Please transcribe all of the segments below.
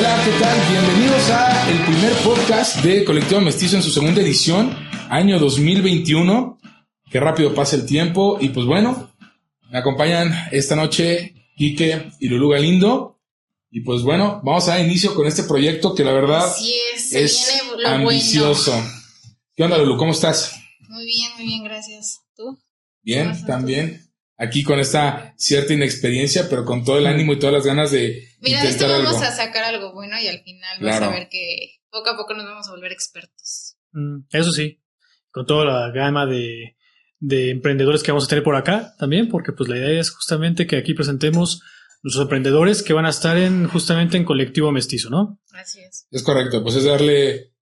¿qué tal? Bienvenidos a el primer podcast de Colectivo Mestizo en su segunda edición, año 2021. Qué rápido pasa el tiempo y pues bueno, me acompañan esta noche Quique y Lulu Galindo. Y pues bueno, vamos a dar inicio con este proyecto que la verdad es, ambicioso. ¿Qué onda, Lulu? ¿Cómo estás? Muy bien, muy bien, gracias. ¿Tú? Bien, ¿Cómo estás también. Aquí con esta cierta inexperiencia, pero con todo el ánimo y todas las ganas de Mira, de esto vamos algo. a sacar algo bueno y al final Claro. vas a ver que poco a poco nos vamos a volver expertos. Mm, Eso sí, con toda la gama de, de emprendedores que vamos a tener por acá también, porque pues la idea es justamente que aquí presentemos nuestros emprendedores que van a estar en justamente en colectivo mestizo, ¿no? Así es. Es correcto, pues es darle,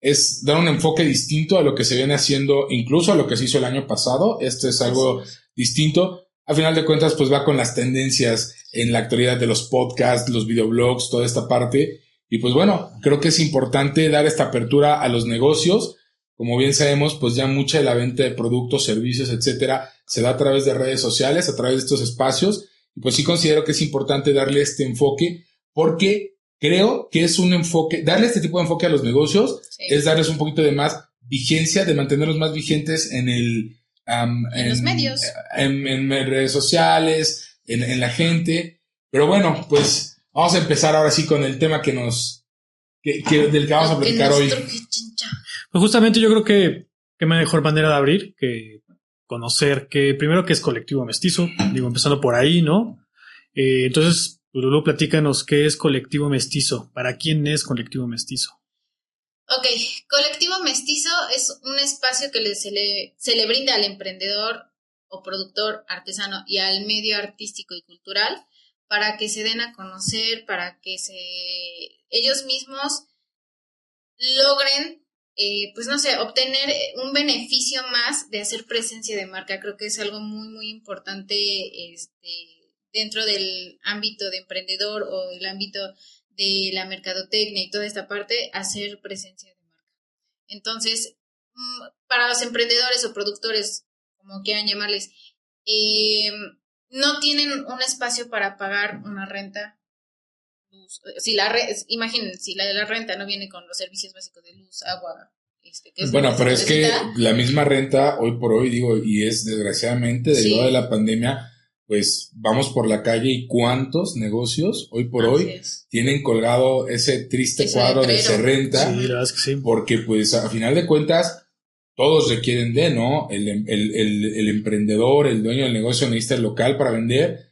es dar un enfoque distinto a lo que se viene haciendo, incluso a lo que se hizo el año pasado. Este es algo distinto. A final de cuentas, pues va con las tendencias en la actualidad de los podcasts, los videoblogs, toda esta parte. Y pues bueno, creo que es importante dar esta apertura a los negocios. Como bien sabemos, pues ya mucha de la venta de productos, servicios, etcétera, se da a través de redes sociales, a través de estos espacios. Y pues sí considero que es importante darle este enfoque porque creo que es un enfoque, darle este tipo de enfoque a los negocios Sí. es darles un poquito de más vigencia, de mantenerlos más vigentes en el... En los medios. En, en redes sociales, en, en la gente. Pero bueno, pues vamos a empezar ahora sí con el tema que nos... que- que- del que vamos a platicar hoy. Pues justamente yo creo que qué mejor manera de abrir que conocer que primero que es colectivo mestizo, digo, empezando por ahí, ¿no? Eh, entonces, Lulu, platícanos qué es colectivo mestizo, para quién es colectivo mestizo. Ok, Colectivo Mestizo es un espacio que se, le, se le brinda al emprendedor o productor artesano y al medio artístico y cultural para que se den a conocer, para que se ellos mismos logren, eh, pues no sé, obtener un beneficio más de hacer presencia de marca. Creo que es algo muy, muy importante este, dentro del ámbito de emprendedor o del ámbito de la mercadotecnia y toda esta parte, hacer presencia de marca. Entonces, mm, para los emprendedores o productores, como quieran llamarles, eh, no tienen un espacio para pagar una renta. luz. Si la re- imaginen, si la, la renta no viene con los servicios básicos de luz, agua, este, que es Bueno, pero es que la misma renta, hoy por hoy, digo, y es desgraciadamente derivado Sí. de la pandemia, pues vamos por la calle y cuántos negocios hoy por Así hoy es. tienen colgado ese triste Ese cuadro de se renta, Sí, la verdad es que sí. porque pues a final de cuentas todos requieren de, ¿no? El, el- el- el emprendedor, el dueño del negocio necesita el local para vender,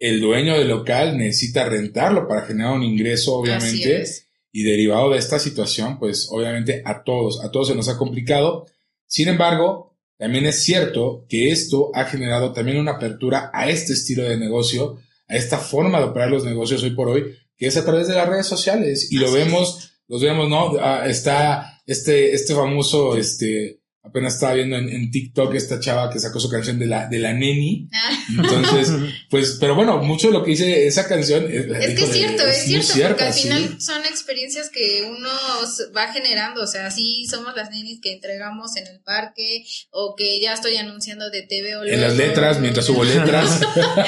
el dueño del local necesita rentarlo para generar un ingreso, Así obviamente. es. Y derivado de esta situación, pues obviamente a todos, a todos se nos ha complicado. Sin embargo, también es cierto que esto ha generado también una apertura a este estilo de negocio, a esta forma de operar los negocios hoy por hoy, que es a través de las redes sociales. Y lo es. vemos, los vemos, ¿no? Ah, está este, este famoso, este, apenas estaba viendo en, en TikTok esta chava que sacó su canción de la, de la neni. Ah, Entonces, pues, pero bueno, mucho de lo que dice esa canción es, Es que es cierto, es cierto, cierta, porque al sí. final son experiencias que uno va generando, o sea, sí somos las nenis que entregamos en el parque o que ya estoy anunciando de TV o En las letras, mientras hubo letras.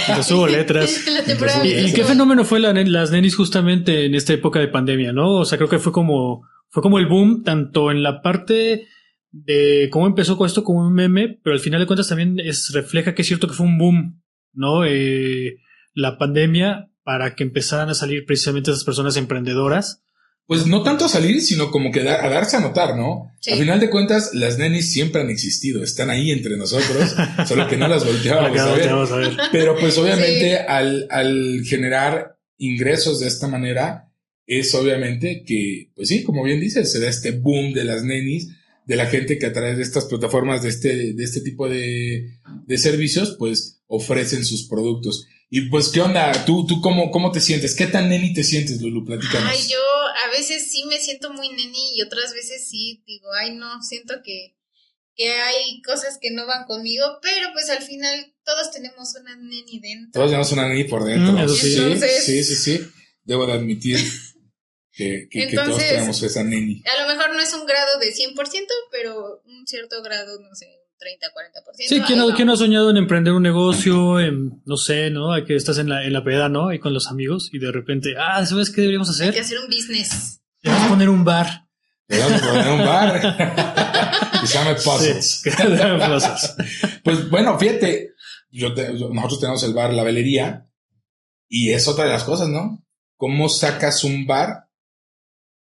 Entonces hubo letras. ¿Y, qué fenómeno fue la las nenis justamente en esta época de pandemia, no? O sea, creo que fue como, fue como el boom, tanto en la parte de cómo empezó con esto como un meme, pero al final de cuentas también es, refleja que es cierto que fue un boom, ¿no? Eh, la pandemia para que empezaran a salir precisamente esas personas emprendedoras. Pues no tanto a salir, sino como que da- a darse a notar, ¿no? Sí. A final de cuentas, las nenis siempre han existido, están ahí entre nosotros, solo que no las volteábamos a ver. vamos a ver. Pero pues obviamente Sí. al, al generar ingresos de esta manera, es obviamente que, pues sí, como bien dices, se da este boom de las nenis, de la gente que a través de estas plataformas, de este, de este tipo de, de servicios, pues ofrecen sus productos. Y pues, ¿qué onda? ¿Tú, tú cómo, cómo te sientes? ¿Qué tan neni te sientes, Lulu? Platícanos. Ay, yo a veces sí me siento muy neni y otras veces sí digo, ay, no, siento que, que hay cosas que no van conmigo, pero pues al final todos tenemos una neni dentro. Todos tenemos una neni por dentro. Mm, eso sí. sí, Entonces- sí, sí, sí. Debo de admitir que, que, que todos tenemos esa neni. A lo mejor no es un grado de 100%, pero un cierto grado, no sé, 30, 40%. Sí, ¿quién, no, ¿quién no ha soñado en emprender un negocio, en, no sé, ¿no? Hay que estás en la, en la peda, ¿no? Y con los amigos y de repente, ah, ¿sabes qué deberíamos Hay hacer? que hacer un business. Debemos poner un bar. Debemos poner un bar. que se llame Puzzles. Sí. Pues bueno, fíjate, yo te- yo- nosotros tenemos el bar La Velería y es otra de las cosas, ¿no? ¿Cómo sacas un bar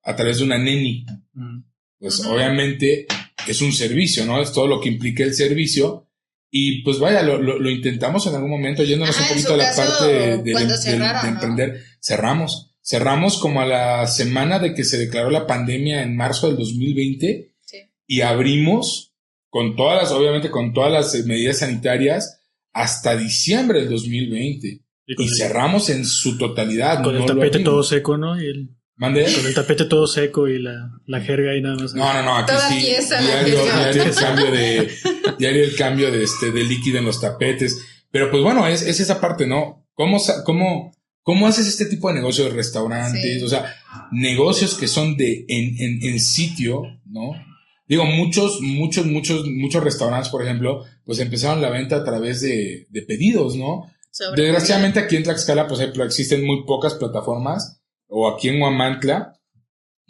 a través de una neni? Mm. Pues obviamente es un servicio, ¿no? Es todo lo que implica el servicio. Y pues vaya, lo, lo- lo intentamos en algún momento, yéndonos Ajá, un poquito a la parte de, de- cerraron, de ¿no? emprender. Cerramos. Cerramos como a la semana de que se declaró la pandemia en marzo del 2020 Sí. y abrimos con todas las, obviamente con todas las eh, medidas sanitarias hasta diciembre del 2020 Y y el, cerramos en su totalidad. con el no lo tapete todo seco, ¿no? Y el, ¿Mande? con el tapete todo seco y la, la jerga y nada más. No, no, no, aquí Toda sí. diario, diario el cambio de, diario el cambio de este, de líquido en los tapetes. Pero pues bueno, es, es esa parte, ¿no? ¿Cómo, cómo, cómo haces este tipo de negocios de restaurantes? Sí. O sea, negocios que son de, en, en, en sitio, ¿no? Digo, muchos, muchos, muchos, muchos restaurantes, por ejemplo, pues empezaron la venta a través de, de pedidos, ¿no? Sobre- Desgraciadamente aquí en Tlaxcala pues hay- existen muy pocas plataformas o aquí en Huamantla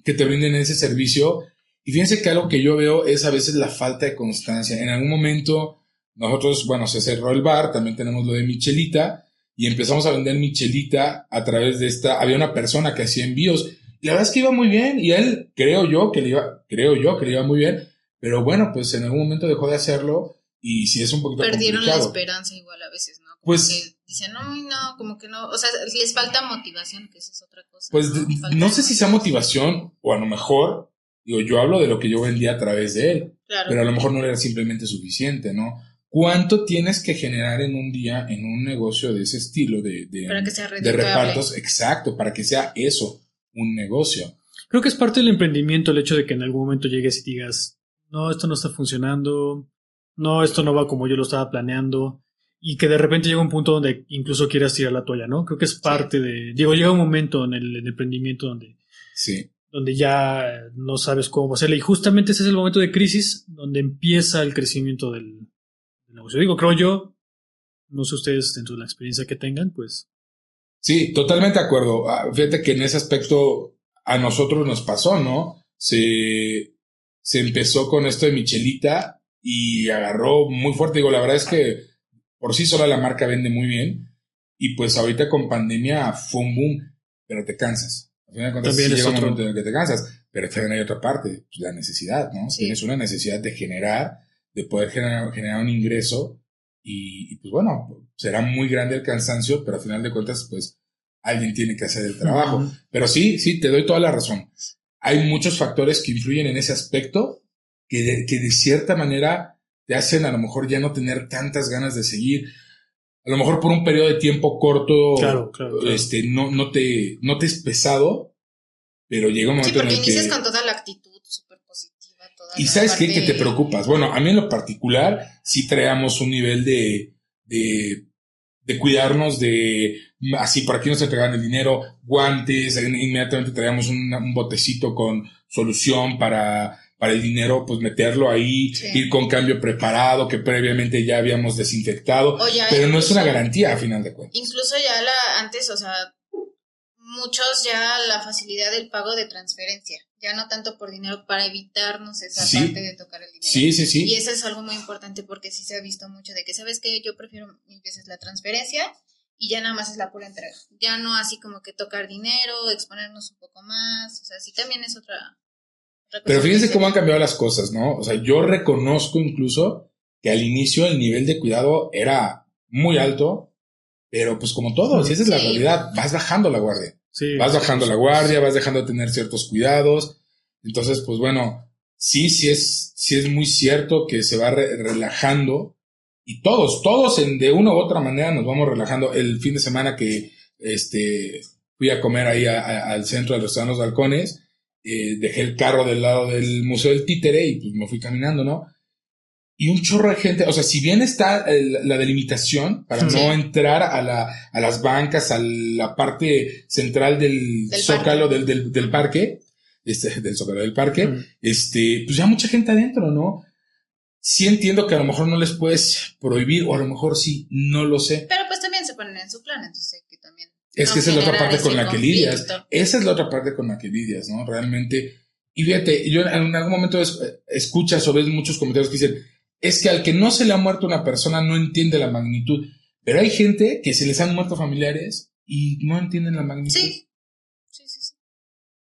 que te brinden ese servicio y fíjense que algo que yo veo es a veces la falta de constancia. En algún momento nosotros, bueno, se cerró el bar, también tenemos lo de Michelita y empezamos a vender Michelita a través de esta, había una persona que hacía envíos y la verdad es que iba muy bien y él creo yo que le iba, creo yo que le iba muy bien, pero bueno, pues en algún momento dejó de hacerlo y sí es un poquito Perdieron la esperanza igual a veces, ¿no? Como Pues- dicen, no, no, como que no, o sea, les falta motivación, que esa es otra cosa. Pues ¿no? sé si sea motivación o a lo mejor, digo, yo hablo de lo que yo vendía a través de él, Claro. pero a lo mejor no era simplemente suficiente, ¿no? ¿Cuánto tienes que generar en un día en un negocio de ese estilo de, de, para que sea de redituable. repartos? Exacto, para que sea eso, un negocio. Creo que es parte del emprendimiento el hecho de que en algún momento llegues y digas, no, esto no está funcionando, no, esto no va como yo lo estaba planeando, y que de repente llega un punto donde incluso quieras tirar la toalla, ¿no? Creo que es parte de, digo, llega un momento en el, en el emprendimiento donde, Sí. donde ya no sabes cómo hacerle, y justamente ese es el momento de crisis donde empieza el crecimiento del, del negocio. Digo, creo yo, no sé ustedes dentro de la experiencia que tengan, pues Sí, totalmente de acuerdo. Ah, Fíjate que en ese aspecto a nosotros nos pasó, ¿no? Se, se empezó con esto de Michelita y agarró muy fuerte. Digo, la verdad es que por sí sola la marca vende muy bien. Y pues ahorita con pandemia fue un boom, pero te cansas. Al final de cuentas, También sí es llega un momento en el que te cansas, pero también hay otra parte, pues, la necesidad, ¿no? Sí. Tienes una necesidad de generar, de poder generar, generar un ingreso y, y, pues bueno, será muy grande el cansancio, pero al final de cuentas, pues alguien tiene que hacer el trabajo. Pero sí, sí, te doy toda la razón. Hay muchos factores que influyen en ese aspecto que de, que de cierta manera te hacen a lo mejor ya no tener tantas ganas de seguir. A lo mejor por un periodo de tiempo corto, Claro, claro, claro. este, no, no te, no te es pesado, pero llega un Sí, momento porque en el que... inicias con toda la actitud súper positiva. Toda Y la sabes qué? que te preocupas. Bueno, a mí en lo particular sí traíamos un nivel de, de, de cuidarnos de, así por aquí nos entregaban el dinero, guantes, in- inmediatamente traíamos un, un botecito con solución para, para el dinero, pues meterlo ahí, Sí. ir con cambio preparado que previamente ya habíamos desinfectado, ya pero no es una garantía a final de cuentas. Incluso ya la, antes, o sea, muchos ya la facilidad del pago de transferencia, ya no tanto por dinero para evitarnos esa Sí. parte de tocar el dinero. Sí, sí, sí. Y eso es algo muy importante porque sí se ha visto mucho de que, ¿sabes qué? Yo prefiero mil veces la transferencia y ya nada más es la pura entrega. Ya no así como que tocar dinero, exponernos un poco más, o sea, sí también es otra... Pero fíjense se cómo han cambiado las cosas, ¿no? O sea, yo reconozco incluso que al inicio el nivel de cuidado era muy alto, pero pues como todo, si esa es la realidad, vas bajando la guardia. sí. Vas bajando la guardia, vas dejando de tener ciertos cuidados. Entonces, pues bueno, sí, sí es, sí es muy cierto que se va re- relajando y todos, todos en, de una u otra manera nos vamos relajando. El fin de semana que este, fui a comer ahí a- a- al centro de los Sanos Balcones, eh, dejé el carro del lado del Museo del Títere y pues me fui caminando, ¿no? Y un chorro de gente, o sea, si bien está el- la delimitación para Sí. no entrar a, la, a las bancas, a la parte central del, Del zócalo parque. del, del, del parque, este, del zócalo del parque, Mm. este, pues ya mucha gente adentro, ¿no? sí entiendo que a lo mejor no les puedes prohibir, o a lo mejor sí, no lo sé. Pero pues también se ponen en su plan, entonces Es que esa es la otra parte con la que lidias. Esa es la otra parte con la que lidias, ¿no? Realmente. Y fíjate, yo en algún momento escuchas o ves muchos comentarios que dicen, es que al que no se le ha muerto una persona no entiende la magnitud. Pero hay gente que se les han muerto familiares y no entienden la magnitud. Sí. Sí, sí, sí.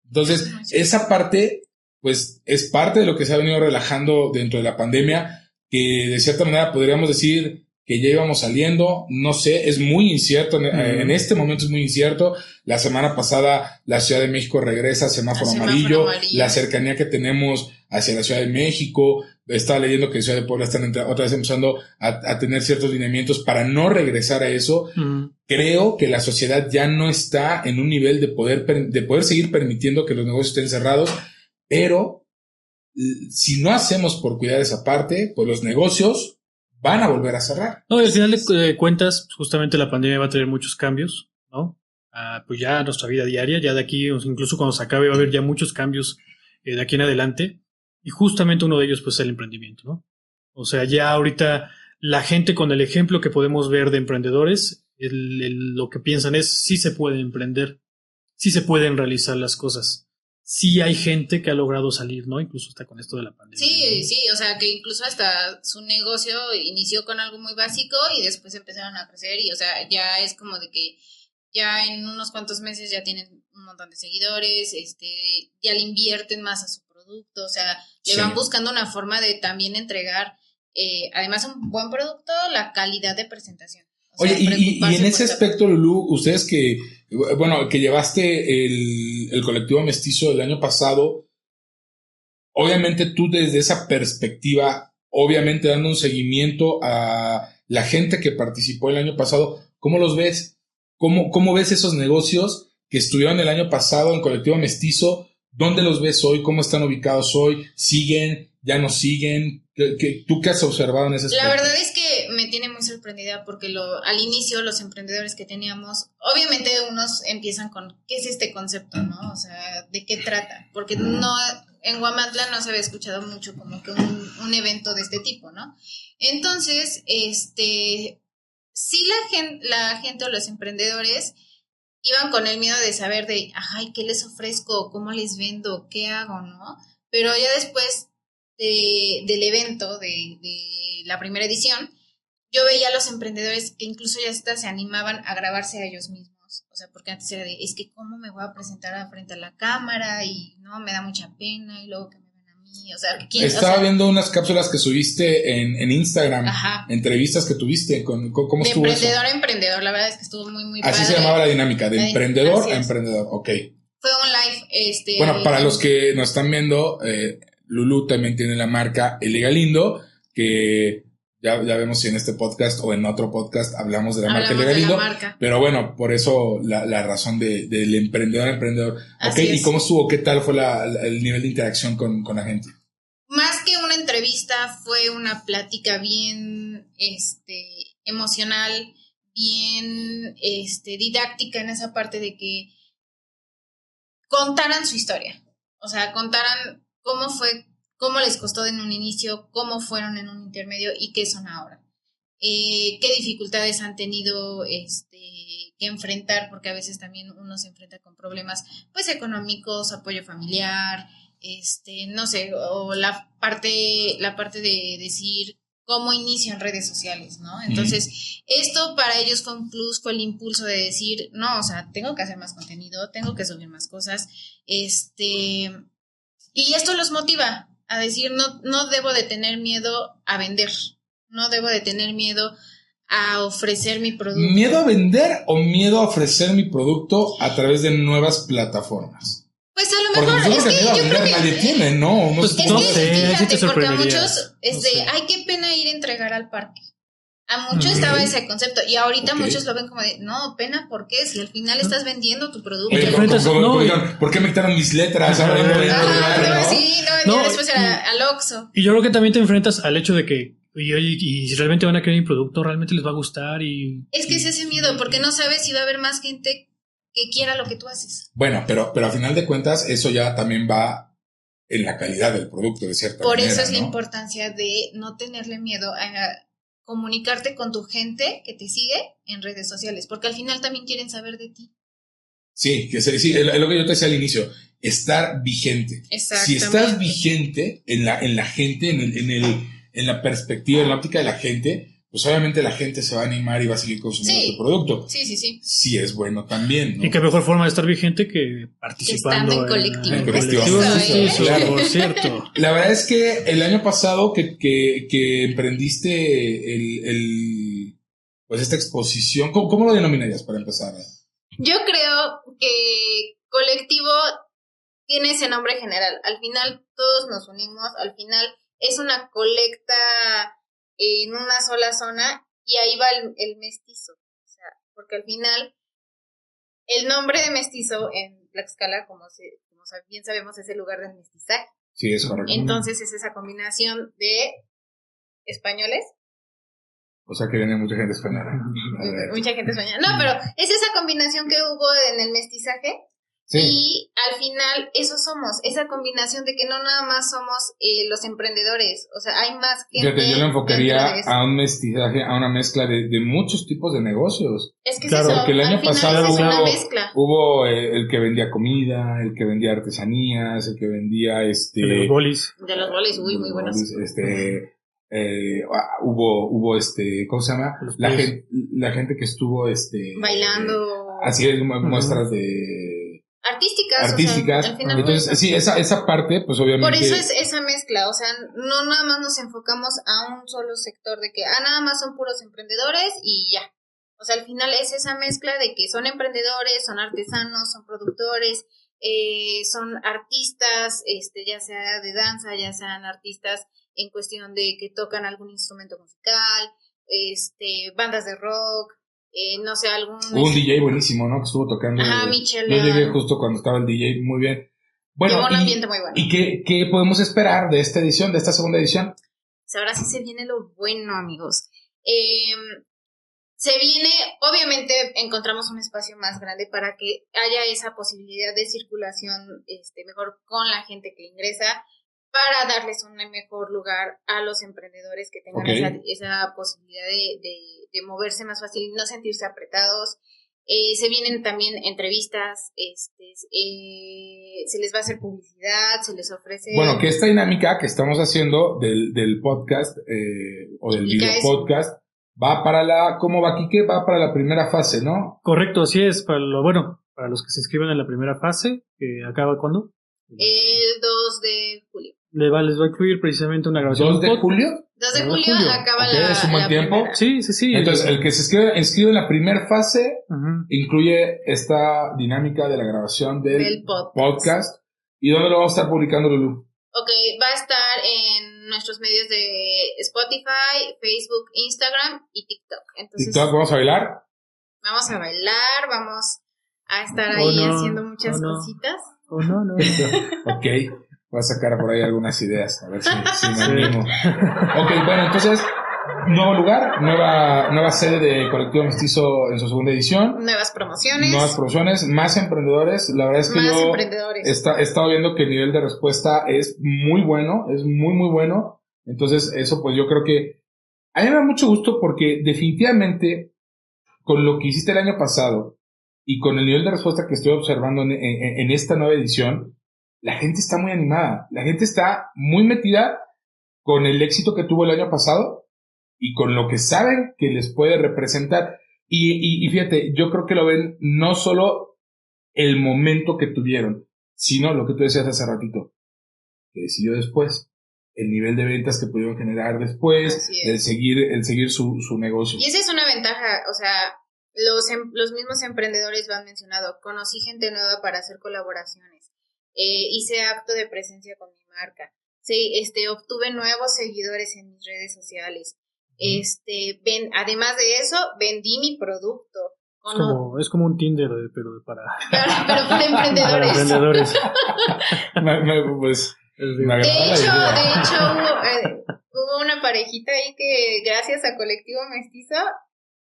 Entonces, esa parte, pues, es parte de lo que se ha venido relajando dentro de la pandemia, que de cierta manera podríamos decir que ya íbamos saliendo, no sé, es muy incierto, en, este momento es muy incierto. La semana pasada la Ciudad de México regresa a semáforo, amarillo, la cercanía que tenemos hacia la Ciudad de México, estaba leyendo que Ciudad de Puebla están otra vez empezando a, tener ciertos lineamientos para no regresar a eso. Creo que la sociedad ya no está en un nivel de poder, de poder seguir permitiendo que los negocios estén cerrados, pero si no hacemos por cuidar esa parte, pues los negocios van a volver a cerrar. No, al final de cuentas, justamente la pandemia va a tener muchos cambios, ¿no? Ah, pues ya nuestra vida diaria, ya de aquí, incluso cuando se acabe, va a haber ya muchos cambios eh, de aquí en adelante. Y justamente uno de ellos, pues, es el emprendimiento, ¿no? O sea, ya ahorita la gente con el ejemplo que podemos ver de emprendedores, lo que piensan es, sí se puede emprender, sí se pueden realizar las cosas. Sí hay gente que ha logrado salir, ¿no? Incluso hasta con esto de la pandemia. Sí, sí, o sea, que incluso hasta su negocio inició con algo muy básico y después empezaron a crecer y, o sea, ya es como de que ya en unos cuantos meses ya tienen un montón de seguidores, este, ya le invierten más a su producto, o sea, le van buscando una forma de también entregar, eh, además un buen producto, la calidad de presentación. Oye, y, en ese aspecto, Lulu, ustedes que, bueno, que llevaste el, el colectivo mestizo el año pasado, obviamente tú desde esa perspectiva, obviamente dando un seguimiento a la gente que participó el año pasado, ¿cómo los ves? ¿Cómo, cómo ves esos negocios que estuvieron el año pasado en colectivo mestizo? ¿Dónde los ves hoy? ¿Cómo están ubicados hoy? ¿Siguen? ¿Ya no siguen? ¿Qué, tú qué has observado en ese aspecto? La verdad es que me tiene muy sorprendida porque lo, al inicio los emprendedores que teníamos, obviamente unos empiezan con, ¿qué es este concepto? ¿no? O sea, ¿de qué trata? Porque no, en Guamantla no se había escuchado mucho como que un, un evento de este tipo, ¿no? Entonces, este, sí la gente, la gente o los emprendedores iban con el miedo de saber de, ay, ¿qué les ofrezco? ¿Cómo les vendo? ¿Qué hago? ¿No? Pero ya después de, del evento, de, de, la primera edición, yo veía a los emprendedores que incluso ya hasta se animaban a grabarse a ellos mismos. O sea, porque antes era de, es que cómo me voy a presentar frente a la cámara y no, me da mucha pena y luego que estaba viendo unas cápsulas que subiste en, Instagram, entrevistas que tuviste con, cómo de emprendedor a emprendedor, la verdad es que estuvo muy muy Así se llamaba la dinámica, de emprendedor a emprendedor, ok. Fue un live, este. Bueno, para los que nos están viendo, eh, Lulu también tiene la marca El Legalindo, que ya, ya vemos si en este podcast o en otro podcast hablamos de la marca Legalindo. Pero bueno, por eso la, la razón de, del emprendedor a emprendedor. ¿Y cómo estuvo? ¿Qué tal fue la, el nivel de interacción con, con la gente? Más que una entrevista, fue una plática bien este, emocional, bien este, didáctica en esa parte de que contaran su historia. O sea, contaran cómo fue cómo les costó en un inicio, cómo fueron en un intermedio y qué son ahora. Eh, qué dificultades han tenido este, que enfrentar, porque a veces también uno se enfrenta con problemas pues económicos, apoyo familiar, este, no sé, o la parte, la parte de decir cómo inicio en redes sociales, ¿no? Entonces, esto para ellos fue un plus, fue el impulso de decir, no, o sea, tengo que hacer más contenido, tengo que subir más cosas, este, y esto los motiva, a decir, no, no debo de tener miedo a vender, no debo de tener miedo a ofrecer mi producto. ¿Miedo a vender o miedo a ofrecer mi producto a través de nuevas plataformas? Pues a lo mejor es que yo creo que nadie tiene, ¿no? Pues no sé, fíjate, porque a muchos es de, ay, qué pena ir a entregar al parque. A muchos estaba ese concepto y ahorita muchos lo ven como de, no, pena, ¿por qué? Si al final estás vendiendo tu producto. ¿Por qué me quitaron mis letras? no, sí, no, no después al Oxxo. Y yo creo que también te enfrentas al hecho de que, y, y, si realmente van a querer mi producto, realmente les va a gustar y... Es que es ese miedo, porque no sabes si va a haber más gente que quiera lo que tú haces. Bueno, pero, pero a final de cuentas eso ya también va en la calidad del producto, de cierta Por manera. eso es la ¿no? importancia de no tenerle miedo a comunicarte con tu gente que te sigue en redes sociales, porque al final también quieren saber de ti. Sí, que se- sí, es lo que yo te decía al inicio, estar vigente. Si estás vigente en la, en la gente, en, el, en, el, en la perspectiva, en la óptica de la gente, pues obviamente la gente se va a animar y va a seguir consumiendo Sí. tu producto. Sí, sí, sí. Sí es bueno también, ¿no? Y qué mejor forma de estar vigente que participando Estando en colectivo. En colectivo. colectivo, Eso, sí, ¿eh? sí, Claro. por cierto. La verdad es que el año pasado que, que, que emprendiste el, el, pues esta exposición, ¿cómo, cómo lo denominarías para empezar? Yo creo que colectivo tiene ese nombre general. Al final todos nos unimos, al final es una colecta en una sola zona y ahí va el, el mestizo. O sea, porque al final el nombre de mestizo en Tlaxcala, como, se, como bien sabemos, es el lugar del mestizaje. Sí, es correcto. Entonces es esa combinación de españoles O sea que viene mucha gente española. Mucha gente sueña. No, pero es esa combinación que hubo en el mestizaje Sí. y al final eso somos, esa combinación de que no nada más somos eh, los emprendedores, o sea, hay más gente. Fíjate, yo lo enfocaría de a un mestizaje, a una mezcla de, de muchos tipos de negocios. Es que Claro, es eso, Porque el año al final pasado es una hubo, mezcla. hubo eh, el que vendía comida, el que vendía artesanías, el que vendía este De los bolis. De los goles, uy, muy buenos. Este eh, ah, hubo hubo este ¿cómo se llama? Los La gente la gente que estuvo este Bailando. así es mu- muestras de Artísticas. o sea, artísticas. al final Entonces, sí, esa esa parte pues obviamente Por eso es esa mezcla, o sea, no nada más nos enfocamos a un solo sector de que, ah, nada más son puros emprendedores y ya. O sea, al final es esa mezcla de que son emprendedores, son artesanos, son productores, eh, son artistas, este, ya sea de danza, ya sean artistas en cuestión de que tocan algún instrumento musical, este, bandas de rock, eh, no sé, algún... Hubo un DJ buenísimo, ¿no? Que estuvo tocando. Ajá, eh, Michelle Yo llegué justo cuando estaba el DJ, muy bien. Bueno, Llevó un y- ambiente muy bueno. ¿Y qué, qué podemos esperar de esta edición, de esta segunda edición? Pues ahora sí se viene lo bueno, amigos. Eh, se viene, obviamente encontramos un espacio más grande para que haya esa posibilidad de circulación este, mejor con la gente que ingresa, para darles un mejor lugar a los emprendedores que tengan esa, esa posibilidad de, de- de moverse más fácil y no sentirse apretados. Eh, se vienen también entrevistas, este, eh, se les va a hacer publicidad, se les ofrece... Bueno, que esta dinámica que estamos haciendo del, del podcast eh, o del video podcast va para la, ¿cómo va Quique? Va para la primera fase, ¿no? Correcto, así es. Para lo bueno, para los que se inscriben en la primera fase, que acaba cuándo? El 2 de julio. Les va, les va a incluir precisamente una grabación. 2 de julio. 2 de julio, julio. acaba Ok, la. es un buen tiempo. primera. Sí, sí, sí. Entonces, el que se inscribe, inscribe en la primera fase incluye esta dinámica de la grabación del, Del podcast. podcast. ¿Y dónde lo vamos a estar publicando, Lulu? Ok, va a estar en nuestros medios de Spotify, Facebook, Instagram y TikTok. Entonces, TikTok, vamos a bailar. vamos a bailar, vamos a estar Oh, ahí no, haciendo muchas oh, no. cositas. Oh, no, no. ok. Voy a sacar por ahí algunas ideas, a ver si, si me Sí. animo. Ok, bueno, entonces, nuevo lugar, nueva, nueva sede de Colectivo Mestizo en su segunda edición, Nuevas promociones, nuevas promociones, más emprendedores. La verdad es que más yo emprendedores. está- he estado viendo que el nivel de respuesta es muy bueno, es muy, muy bueno. Entonces, eso pues yo creo que a mí me da mucho gusto porque definitivamente con lo que hiciste el año pasado y con el nivel de respuesta que estoy observando en, en- en esta nueva edición, la gente está muy animada, la gente está muy metida con el éxito que tuvo el año pasado y con lo que saben que les puede representar. Y, y- y fíjate, yo creo que lo ven no solo el momento que tuvieron, sino lo que tú decías hace ratito, que decidió después, el nivel de ventas que pudieron generar después, el seguir, el seguir su, su negocio. Y esa es una ventaja, o sea, los, em- los mismos emprendedores lo han mencionado. Conocí gente nueva para hacer colaboraciones. Eh, hice acto de presencia con mi marca. Sí, este, obtuve nuevos seguidores en mis redes sociales. Este, ven, además de eso, vendí mi producto. Es como, es como un Tinder, de- pero para, pero, pero para para emprendedores. emprendedores. Me- me- pues, me De hecho, de hecho hubo, eh, hubo una parejita ahí que gracias a Colectivo Mestizo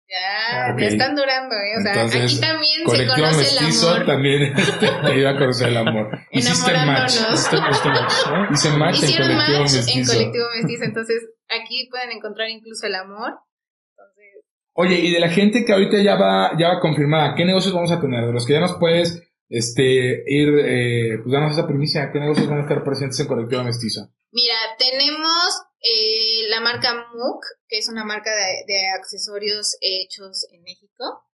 Ya, Ok. ya están durando, ¿eh? O sea, Entonces, aquí también se conoce mestizo el amor. también te iba a conocer el amor. Hiciste match. Hice match en colectivo match en mestizo. colectivo mestizo, entonces aquí pueden encontrar incluso el amor. Entonces, Oye, y de la gente que ahorita ya va, ya va confirmada, ¿qué negocios vamos a tener? De los que ya nos puedes este, ir, eh, pues danos esa primicia, ¿qué negocios van a estar presentes en colectivo mestizo? Mira, tenemos eh, la marca MOOC, que es una marca de, de accesorios hechos en México,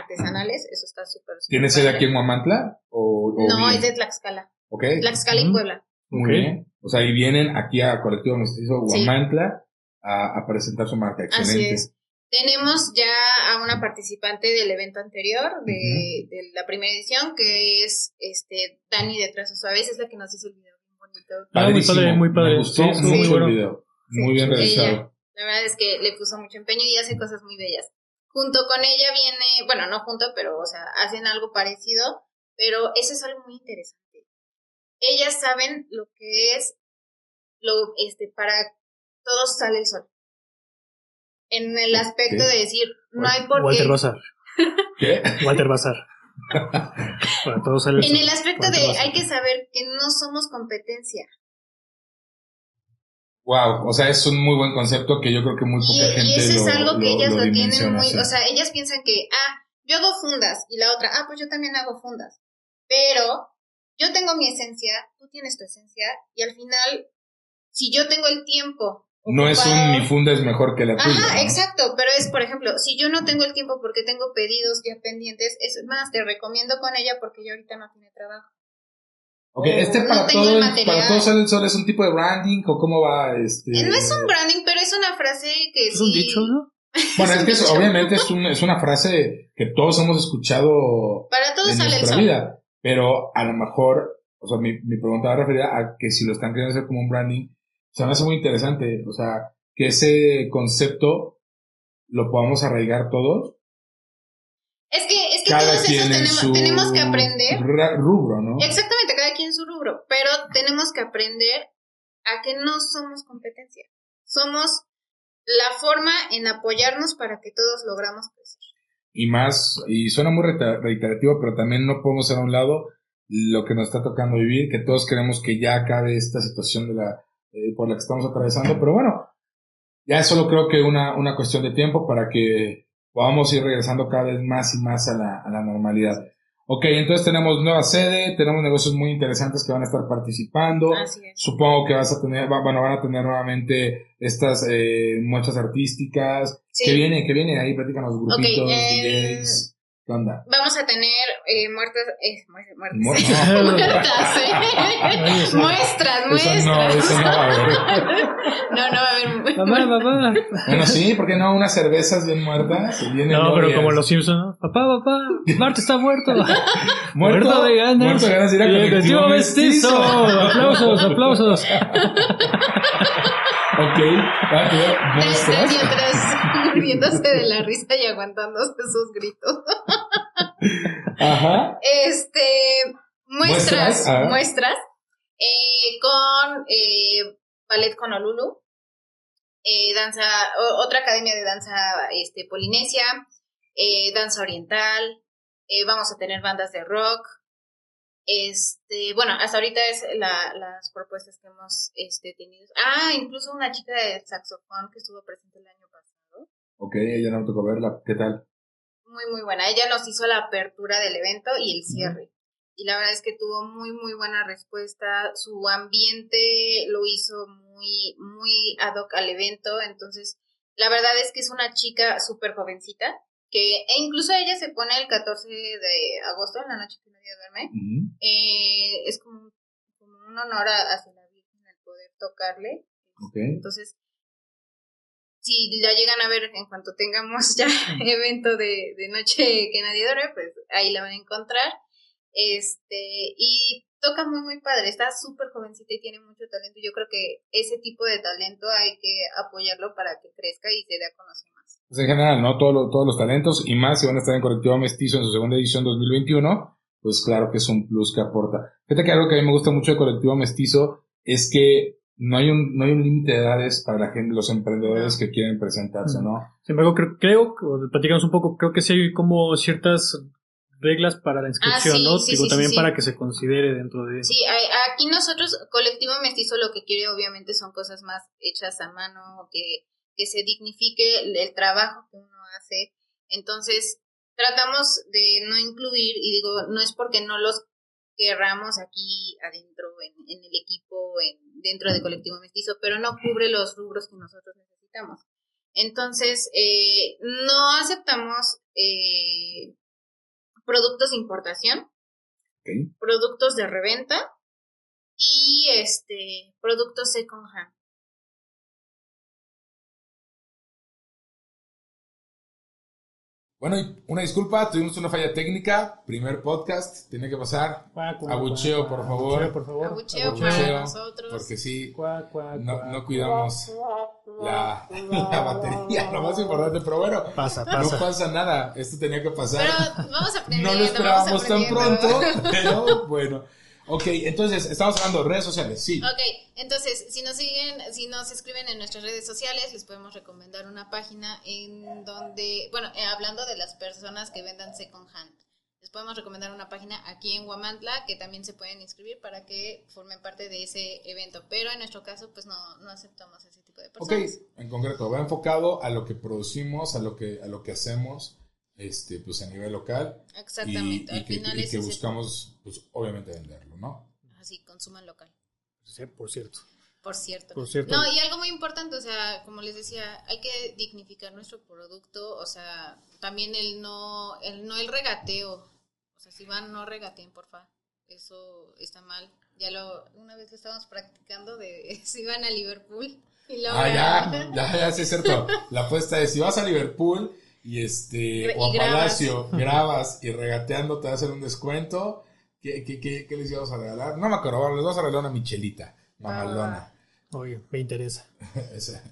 artesanales, eso está súper, ¿Tiene sede aquí en Huamantla? O, o No, bien? es de Tlaxcala, Ok, Tlaxcala y. Puebla. muy Ok. bien. O sea, y vienen aquí a colectivo mestizo Sí. Huamantla a, a presentar su marca. Excelente. Así es. Tenemos ya a una participante del evento anterior, de, de la primera edición, que es este Dani de Trazos Suaves, es la que nos hizo el video bonito. Ah, muy Padrísimo. padre, muy padre. Me gustó Sí, estuvo mucho muy bueno. el video. Muy bien ella. realizado. La verdad es que le puso mucho empeño y hace cosas muy bellas. Junto con ella viene, bueno, no junto, pero, o sea, hacen algo parecido, pero eso es algo muy interesante. Ellas saben lo que es, lo, este, para todos sale el sol. En el aspecto de decir, no hay por qué. Walter Bazar. ¿Qué? Walter Bazar. Para todos En el aspecto de, hay que saber que no somos competencia. Wow, o sea, es un muy buen concepto que yo creo que muy Y, poca gente y eso lo, es algo que lo- ellas lo lo, tienen dimensiona, muy, o sea, ellas piensan que, ah, yo hago fundas y la otra, ah, pues yo también hago fundas. Pero yo tengo mi esencia, tú tienes tu esencia y al final, si yo tengo el tiempo. No es un mi funda es mejor que la tuya. Ajá, ¿no? exacto, pero es, por ejemplo, si yo no tengo el tiempo porque tengo pedidos ya pendientes, es más, te recomiendo con ella porque yo ahorita no tiene trabajo. Ok, este No para todo, el el- material. para todo sale el sol es un tipo de branding o cómo va este. Eh, No es un branding, pero es una frase que Es sí. un dicho, ¿no? Bueno, es que es- obviamente es, un- es una frase que todos hemos escuchado Para todos en sale el nuestra sol. vida, pero a lo mejor, o sea, mi, mi pregunta va referida a que si lo están queriendo hacer como un branding, se me hace muy interesante, o sea, que ese concepto lo podamos arraigar todos, Es que, es que cada todos quien en tenemos, su tenemos que aprender. rubro, ¿no? Exactamente, cada quien su rubro, pero tenemos que aprender a que no somos competencia. Somos la forma en apoyarnos para que todos logramos crecer. y más, y suena muy reiterativo, pero también no podemos hacer a un lado lo que nos está tocando vivir, que todos queremos que ya acabe esta situación de la, eh, por la que estamos atravesando, pero bueno, ya es solo creo que una, una cuestión de tiempo para que podamos ir regresando cada vez más y más a la, a la normalidad. Ok, entonces tenemos nueva sede, tenemos negocios muy interesantes que van a estar participando. Así es. Supongo que vas a tener, va- bueno, van a tener nuevamente estas eh, muestras artísticas. Sí. ¿Qué viene? ¿Qué viene? Ahí platícanos grupitos, eh, DJs. ¿Qué onda? Vamos a tener eh, muertas, eh, mu- muertas, Mu- no. muertas, ¿eh? Eso- muestras, Eso muestras. no, eso no va a haber. No, no va a haber. Papá, papá. Bueno, sí, ¿por qué no? Unas cervezas bien muertas. y bien No, pero como los Simpsons, ¿no? Papá, papá, Bart está muerto. Muerto, de ganas. muerto de ganas de ir a colectivo mestizo. Aplausos, aplausos. Ok, va muriéndose de la risa y aguantándose sus gritos. Ajá. Este, muestras, Muestras, ah. muestras, eh, con eh, Ballet Honolulu, eh, danza, o- otra academia de danza este, polinesia, eh, danza oriental, eh, vamos a tener bandas de rock, este, bueno, hasta ahorita es la, las propuestas que hemos este, tenido. Ah, incluso una chica de saxofón que estuvo presente el año pasado. Ok, ella no me tocó verla. ¿Qué tal? Muy, muy buena. Ella nos hizo la apertura del evento y el cierre. Y la verdad es que tuvo muy, muy buena respuesta. Su ambiente lo hizo muy, muy ad hoc al evento. Entonces, la verdad es que es una chica súper jovencita. Que, e incluso ella se pone el 14 de agosto, en la noche que nadie duerme. Eh, es como, como un honor a- hacia la Virgen el poder tocarle. Entonces, si la llegan a ver en cuanto tengamos ya evento de, de noche que nadie duerme, pues ahí la van a encontrar. Este, y toca muy, muy padre, está súper jovencita y tiene mucho talento. Yo creo que ese tipo de talento hay que apoyarlo para que crezca y se dé a conocer más. Pues en general, ¿no? Todo lo- todos los talentos y más si van a estar en Colectivo Mestizo en su segunda edición 2021, pues claro que es un plus que aporta. Fíjate que algo que a mí me gusta mucho de Colectivo Mestizo es que no hay un, no hay un límite de edades para la gente, los emprendedores que quieren presentarse, ¿no? Sin embargo, creo, creo, platicamos un poco, creo que sí hay como ciertas reglas para la inscripción, Ah, sí, ¿no? sí, Digo, sí, también sí, para que se considere dentro de... Sí, aquí nosotros, Colectivo Mestizo, lo que quiere obviamente son cosas más hechas a mano, que, que se dignifique el, el trabajo que uno hace. Entonces, tratamos de no incluir, y digo, no es porque no los querramos aquí adentro, en, en el equipo, en, dentro de Colectivo Mestizo, pero no cubre los rubros que nosotros necesitamos. Entonces, eh, no aceptamos eh, productos de importación productos de reventa y este productos second hand. Bueno, y una disculpa, tuvimos una falla técnica, primer podcast, tiene que pasar. Abucheo, por favor. abucheo, por favor. Abucheo Abucheo. para nosotros. porque sí, no, no cuidamos la, la batería, lo más importante, pero bueno, Pasa, no pasa. pasa nada, esto tenía que pasar. Pero vamos aprendiendo. No lo esperábamos tan pronto, pero bueno. Ok, entonces, estamos hablando de redes sociales, sí. Ok, entonces, si nos siguen, si nos escriben en nuestras redes sociales, les podemos recomendar una página en donde, bueno, eh, hablando de las personas que vendan second hand, les podemos recomendar una página aquí en Huamantla que también se pueden inscribir para que formen parte de ese evento. Pero en nuestro caso, pues no, no aceptamos ese tipo de Ok, personas. en concreto, va enfocado a lo que producimos, a lo que, a lo que hacemos, este, pues a nivel local. y- Exactamente, Y, al que, final y que buscamos, pues obviamente ¿no? así, consuman local. Sí, por cierto. Por cierto. Por cierto. No, y algo muy importante, o sea, como les decía, hay que dignificar nuestro producto, o sea, también el no, el no el regateo. O sea, si van, no regateen, porfa. Eso está mal. Ya lo, una vez lo estábamos practicando de si van a Liverpool y luego Ah, ya, ya, ya, sí es cierto. La apuesta es, si vas a Liverpool y este, Y o a grabas. Palacio, grabas y regateando te hacen un descuento, ¿qué, qué, qué, qué les íbamos a regalar? No me acuerdo, les vamos a regalar una michelita, mamalona. Oye, me interesa. Esa,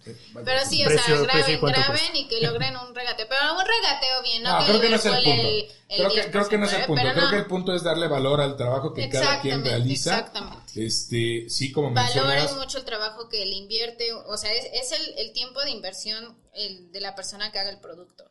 Pero sí, o Precio- sea, graben, graben y que logren un regateo. Pero un regateo bien, ¿no? No, creo que no es el punto. el creo, que, creo que no es el 10%, punto. Creo no. que el punto es darle valor al trabajo que cada quien realiza. exactamente. Este, sí, como Valoren mucho el trabajo que le invierte, o sea, es, es el, el tiempo de inversión el, de la persona que haga el producto.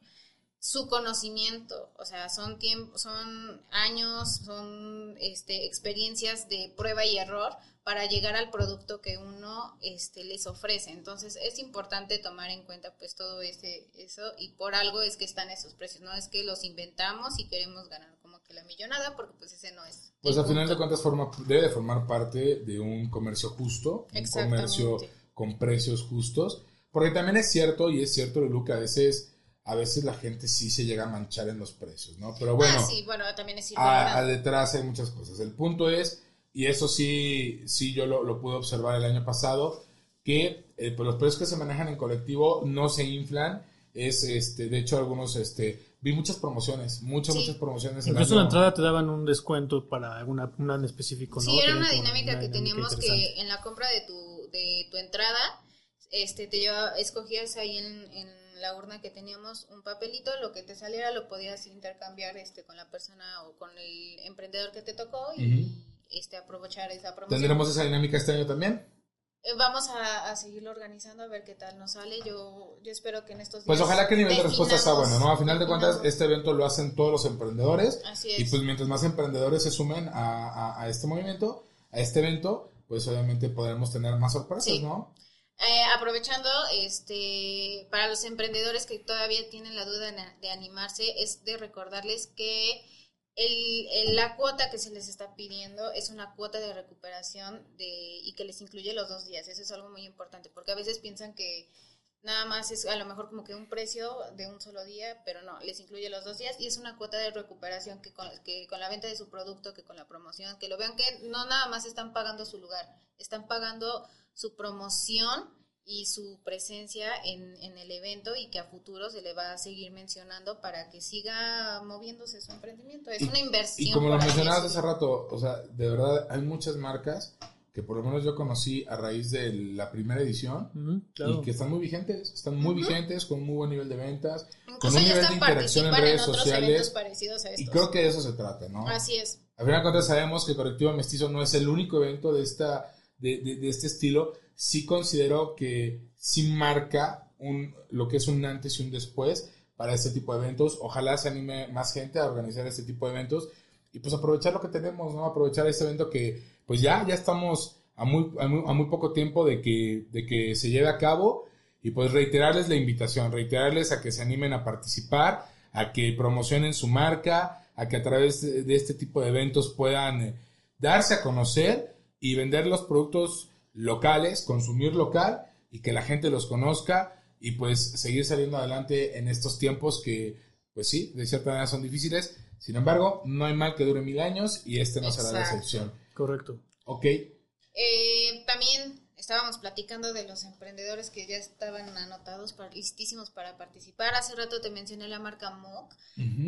Su conocimiento, o sea, son tiempo, son años, son este, experiencias de prueba y error para llegar al producto que uno este, les ofrece. Entonces es importante tomar en cuenta pues todo ese eso y por algo es que están esos precios, no es que los inventamos y queremos ganar como que la millonada porque pues ese no es. Pues al final de cuentas forma, debe de formar parte de un comercio justo, un comercio con precios justos, porque también es cierto, y es cierto, Lu, que a veces, a veces la gente sí se llega a manchar en los precios, ¿no? Pero bueno, ah, sí, bueno, también es a, a detrás hay muchas cosas. El punto es, y eso sí, sí yo lo, lo pude observar el año pasado, que eh, pues los precios que se manejan en colectivo no se inflan. Es, este, de hecho, algunos, este, vi muchas promociones, muchas, Sí. muchas promociones. Incluso en la entrada te daban un descuento para alguna, una en específico, ¿no? Sí, era una dinámica una que dinámica teníamos que en la compra de tu, de tu entrada, este, te lleva, escogías ahí en, en la urna que teníamos un papelito, lo que te saliera lo podías intercambiar este, con la persona o con el emprendedor que te tocó y este, aprovechar esa promoción. ¿Tendremos esa dinámica este año también? Eh, Vamos a, a seguirlo organizando a ver qué tal nos sale. Yo, yo espero que en estos días. Pues ojalá que el nivel de respuesta sea bueno, ¿no? A final de cuentas, este evento lo hacen todos los emprendedores. Así Y es. pues mientras más emprendedores se sumen a, a- a este movimiento, a este evento, pues obviamente podremos tener más sorpresas, Sí. ¿no? Eh, aprovechando, este, para los emprendedores que todavía tienen la duda de, animarse, es de recordarles que el, el- la cuota que se les está pidiendo es una cuota de recuperación de, y que les incluye los dos días. Eso es algo muy importante, porque a veces piensan que nada más es a lo mejor como que un precio de un solo día, pero no, les incluye los dos días y es una cuota de recuperación que con, que con la venta de su producto, que con la promoción, que lo vean que no nada más están pagando su lugar, están pagando su promoción y su presencia en, en el evento y que a futuro se le va a seguir mencionando para que siga moviéndose su emprendimiento. Es una inversión. Y como lo mencionabas hace rato, o sea, de verdad hay muchas marcas que por lo menos yo conocí a raíz de la primera edición Ujú, claro. y que están muy vigentes, están muy vigentes, con muy buen nivel de ventas, con Incluso un ya nivel de están interacción en en redes otros sociales. parecidos a estos. Y creo que de eso se trata, ¿no? Así es. Al final de cuentas sabemos que Colectivo Mestizo no es el único evento de esta, de, este estilo, sí considero que sí marca un, lo que es un antes y un después para este tipo de eventos. Ojalá se anime más gente a organizar este tipo de eventos y pues aprovechar lo que tenemos, ¿no? Aprovechar este evento que pues ya, ya estamos a muy, a muy, poco tiempo de que, de que se lleve a cabo y pues reiterarles la invitación, reiterarles a que se animen a participar, a que promocionen su marca, a que a través de este tipo de eventos puedan eh, darse a conocer y vender los productos locales, consumir local y que la gente los conozca y pues seguir saliendo adelante en estos tiempos que pues sí, de cierta manera son difíciles. Sin embargo, no hay mal que dure mil años y este no será la excepción. Correcto. Ok. Eh, también estábamos platicando de los emprendedores que ya estaban anotados, para, listísimos para participar. Hace rato te mencioné la marca MOC.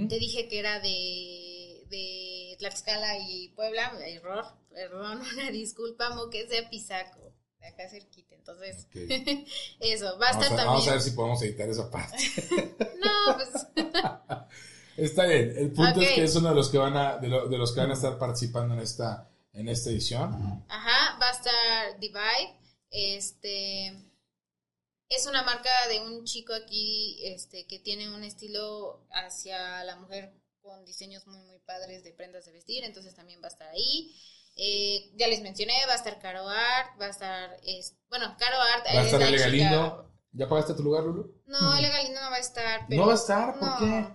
Te dije que era de, de Tlaxcala y Puebla. Error, perdón, una disculpa. Es de Pisaco, de acá cerquita. Entonces, eso, va a estar también. Vamos a ver si podemos editar esa parte. no, pues. Está bien. El punto es que es uno de los que van a, de, de los que van a estar participando en esta en esta edición. Ajá, va a estar Divide. Este es una marca de un chico aquí este, que tiene un estilo hacia la mujer con diseños muy, muy padres de prendas de vestir, entonces también va a estar ahí. Eh, ya les mencioné, va a estar Caro Art, va a estar, es, bueno, Caro Art. Va a estar Elegalindo. ¿Ya pagaste tu lugar, Lulu? No, Elegalindo no va a estar. ¿No va a estar? ¿Por qué?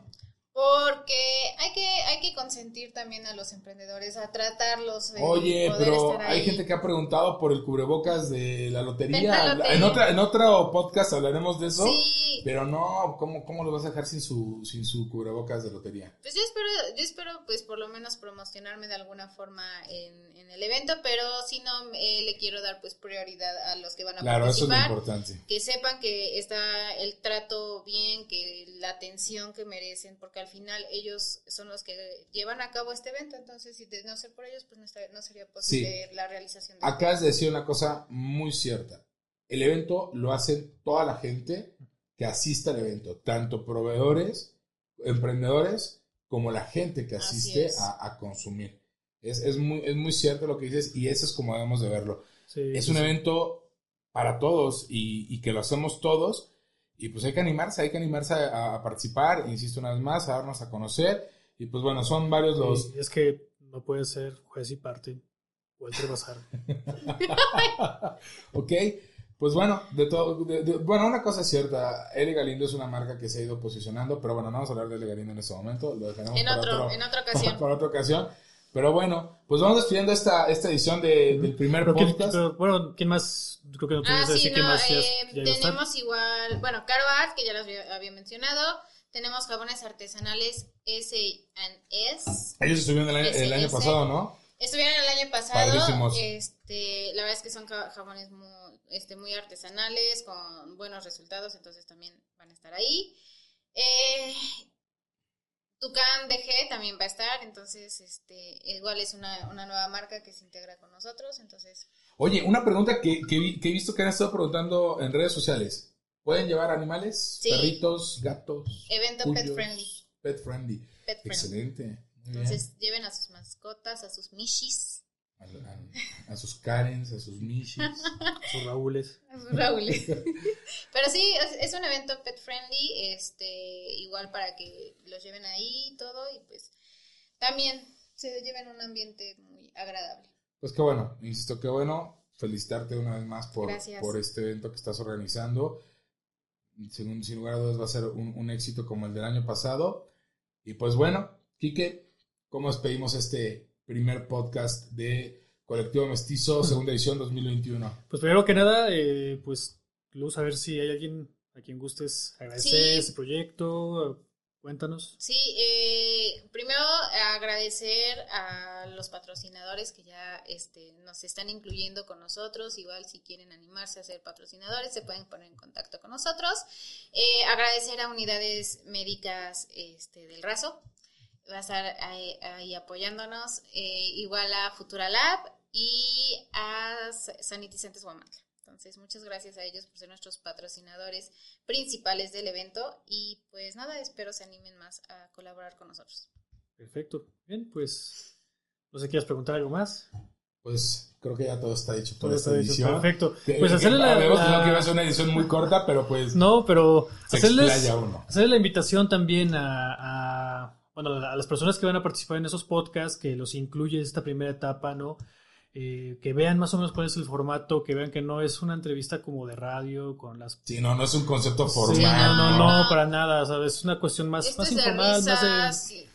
Porque hay que, hay que consentir también a los emprendedores, a tratarlos. Oye, pero hay gente que ha preguntado por el cubrebocas de la lotería. En, otra, en otro podcast hablaremos de eso. Sí. Pero no, ¿cómo, ¿cómo lo vas a dejar sin su, sin su cubrebocas de lotería? Pues yo espero, yo espero pues por lo menos promocionarme de alguna forma en, en el evento, pero si no, eh, le quiero dar pues prioridad a los que van a claro, participar. Claro, eso es importante. Que sepan que está el trato bien, que la atención que merecen, porque al final ellos son los que llevan a cabo este evento, entonces si de no ser por ellos, pues no, sería posible la realización. De Acá es decir una cosa muy cierta. El evento lo hacen toda la gente que asista al evento, tanto proveedores, emprendedores, como la gente que asiste a, consumir. Es, muy, es muy cierto lo que dices y eso es como debemos de verlo. es un evento para todos y, y que lo hacemos todos y pues hay que animarse, hay que animarse a, participar, insisto una vez más, a darnos a conocer. Y pues bueno, son varios los... es que no puede ser juez y parte o el pasar. ok, pues bueno, de todo, bueno, una cosa es cierta, Eli Galindo es una marca que se ha ido posicionando, pero bueno, no vamos a hablar de Eli Galindo en este momento, lo dejaremos en, otro, en otra ocasión. Para, otra ocasión. Pero bueno, pues vamos despidiendo esta, esta edición de, del primer podcast. bueno, ¿quién más? Creo que no ah, sí, decir no, más. Eh, tenemos igual, bueno, Caro Art, que ya los había mencionado. Tenemos jabones artesanales S&S. Ellos estuvieron el año, el año pasado, ¿no? Estuvieron el año pasado. Este, la verdad es que son jabones muy, este, muy artesanales, con buenos resultados, entonces también van a estar ahí. Eh, Tucán DG también va a estar, entonces este igual es una, una nueva marca que se integra con nosotros, entonces... Oye, una pregunta que, que, he visto que han estado preguntando en redes sociales. ¿Pueden llevar animales? Perritos, gatos. Evento pet friendly. Pet friendly. Excelente. Entonces lleven a sus mascotas, a sus mishis. A, sus Karens, a sus Mishis, a sus Raúles. A sus Raúles. Pero sí, es, un evento pet friendly, este, igual para que los lleven ahí y todo, y pues también se lleven un ambiente muy agradable. Pues qué bueno, insisto, qué bueno. Felicitarte una vez más por, por este evento que estás organizando. Sin, sin lugar a dudas va a ser un, un éxito como el del año pasado. Y pues bueno, Quique, ¿cómo despedimos este primer podcast de Colectivo Mestizo, segunda edición 2021. Pues primero que nada, eh, pues Luz, a ver si hay alguien a quien gustes agradecer este proyecto. Cuéntanos. Sí, eh, primero agradecer a los patrocinadores que ya este, nos están incluyendo con nosotros. Igual si quieren animarse a ser patrocinadores, se pueden poner en contacto con nosotros. Eh, agradecer a unidades médicas este, del Razo, va a estar ahí, apoyándonos, eh, igual a Futura Lab y a Sanitizantes Guamantla. Entonces, muchas gracias a ellos por ser nuestros patrocinadores principales del evento y pues nada, espero se animen más a colaborar con nosotros. Perfecto. Bien, pues no sé, ¿quieres preguntar algo más? Pues creo que ya todo está hecho por Todo esta está dicho, edición. perfecto. Que- Pues hacerle la, la- que iba a ser una edición muy corta, pero pues No, pero hacerles, la invitación también a, a, bueno, a las personas que van a participar en esos podcasts, que los incluye esta primera etapa, ¿no? Eh, que vean más o menos cuál es el formato, que vean que no es una entrevista como de radio con las... Sí, no, no es un concepto Sí, formal. no, no, no. no, para nada, ¿sabes? Es una cuestión más, Esto más es informal, más de...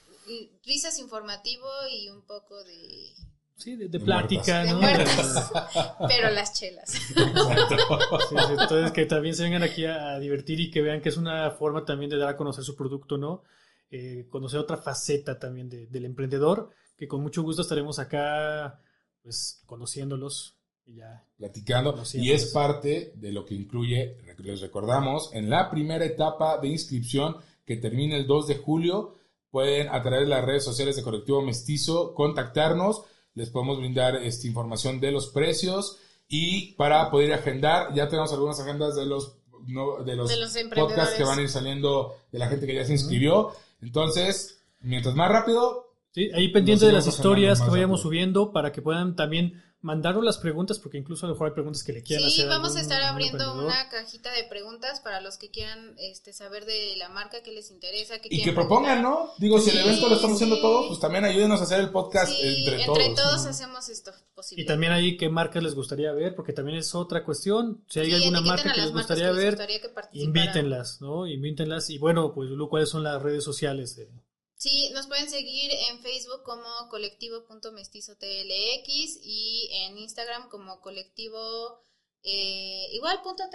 risas, informativo y un poco de... Sí, de, de De plática, De ¿no? muertas. Pero las chelas. Exacto. Sí, sí, entonces que también se vengan aquí a, a divertir y que vean que es una forma también de dar a conocer su producto, ¿no? Eh, conocer otra faceta también de- del emprendedor, que con mucho gusto estaremos acá, pues, conociéndolos y ya. platicando. Y es parte de lo que incluye, les recordamos, en la primera etapa de inscripción que termina el 2 de julio, pueden a través de las redes sociales de Colectivo Mestizo contactarnos, les podemos brindar esta información de los precios y para poder agendar, ya tenemos algunas agendas de los, no, de los, De los podcasts que van a ir saliendo de la gente que ya se inscribió, entonces, mientras más rápido, Sí, ahí pendiente de las historias que vayamos subiendo para que puedan también mandarnos las preguntas, porque incluso a lo mejor hay preguntas que le quieran Sí, hacer. vamos a algún- estar abriendo una cajita de preguntas para los que quieran este, saber de la marca que les interesa. Que y que propongan, preguntar. ¿no? Digo, si el Sí, evento lo estamos haciendo sí. todos, pues también ayúdenos a hacer el podcast Sí, entre, entre, todos. todos, hacemos esto posible. Y también ahí qué marcas les gustaría ver, porque también es otra cuestión. Si hay Sí, alguna marca que les gustaría que les ver, gustaría que invítenlas, ¿no? Invítenlas. Y bueno, pues Lulu, ¿cuáles son las redes sociales? De... Sí, nos pueden seguir en Facebook como colectivo.mestizotlx y en Instagram como colectivo eh, igual punto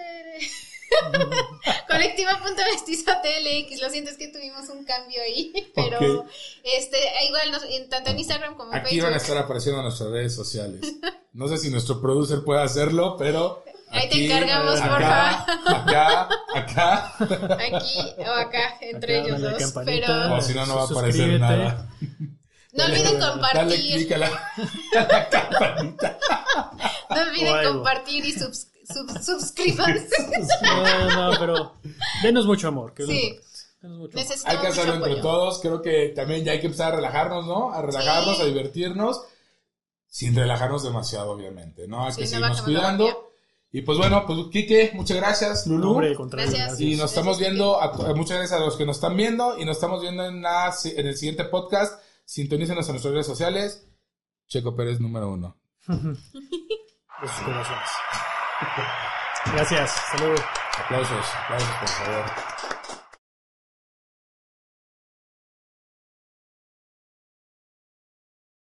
colectivo.mestizotlx lo siento es que tuvimos un cambio ahí pero este eh, igual nos- en- tanto en Instagram como en Aquí Facebook van a estar apareciendo nuestras redes sociales. No sé si nuestro producer puede hacerlo, pero. Ahí te encargamos, acá, acá, acá, aquí o acá entre Acá, ellos dale dos pero O si no, no va a aparecer Suscríbete. nada. no olviden Dale clic compartir a la, a la campanita. no olviden compartir y subs- sub- No, no, pero denos mucho amor. Que Sí. Denos mucho amor. Hay que hacerlo mucho entre apoyo. todos. Creo que también ya hay que empezar a relajarnos, ¿no? A relajarnos, Sí. a divertirnos. Sin relajarnos demasiado, obviamente, ¿no? Hay Sí, que no seguirnos cuidando. Y pues bueno, pues Quique, muchas gracias, Lulu. Hombre, Gracias. Y nos Gracias, estamos viendo, a to- muchas gracias a los que nos están viendo y nos estamos viendo en, la- en el siguiente podcast. Sintonícenos en nuestras redes sociales. Checo Pérez número uno. Gracias. Luego. Aplausos, aplausos por favor.